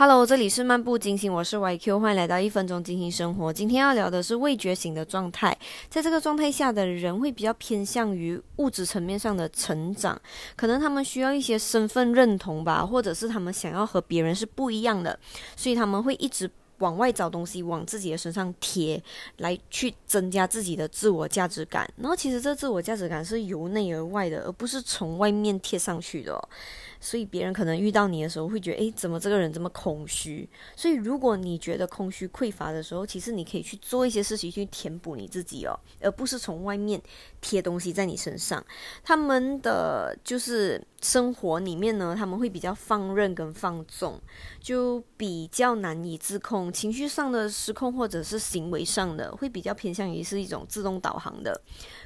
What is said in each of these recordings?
Hello，这里是漫步金星，我是 YQ，欢迎来到一分钟金星生活。今天要聊的是未觉醒的状态，在这个状态下的人会比较偏向于物质层面上的成长，可能他们需要一些身份认同吧，或者是他们想要和别人是不一样的，所以他们会一直。往外找东西，往自己的身上贴，来去增加自己的自我价值感。然后，其实这自我价值感是由内而外的，而不是从外面贴上去的。所以，别人可能遇到你的时候，会觉得，诶，怎么这个人这么空虚？所以，如果你觉得空虚匮乏的时候，其实你可以去做一些事情去填补你自己哦，而不是从外面贴东西在你身上。他们的就是生活里面呢，他们会比较放任跟放纵，就比较难以自控。情绪上的失控，或者是行为上的，会比较偏向于是一种自动导航的，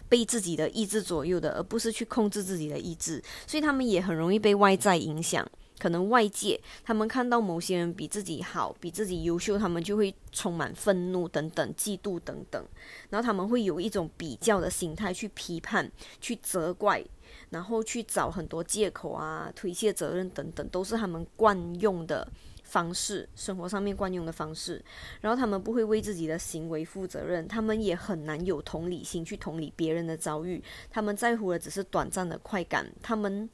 被自己的意志左右的，而不是去控制自己的意志。所以他们也很容易被外在影响，可能外界他们看到某些人比自己好，比自己优秀，他们就会充满愤怒等等、嫉妒等等，然后他们会有一种比较的心态去批判、去责怪，然后去找很多借口啊、推卸责任等等，都是他们惯用的。方式，生活上面惯用的方式，然后他们不会为自己的行为负责任，他们也很难有同理心去同理别人的遭遇，他们在乎的只是短暂的快感，他们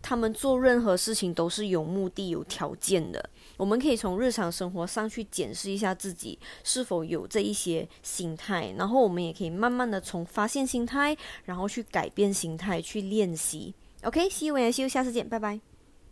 他们做任何事情都是有目的、有条件的。我们可以从日常生活上去检视一下自己是否有这一些心态，然后我们也可以慢慢的从发现心态，然后去改变心态，去练习。OK，See you and see you，下次见，拜拜。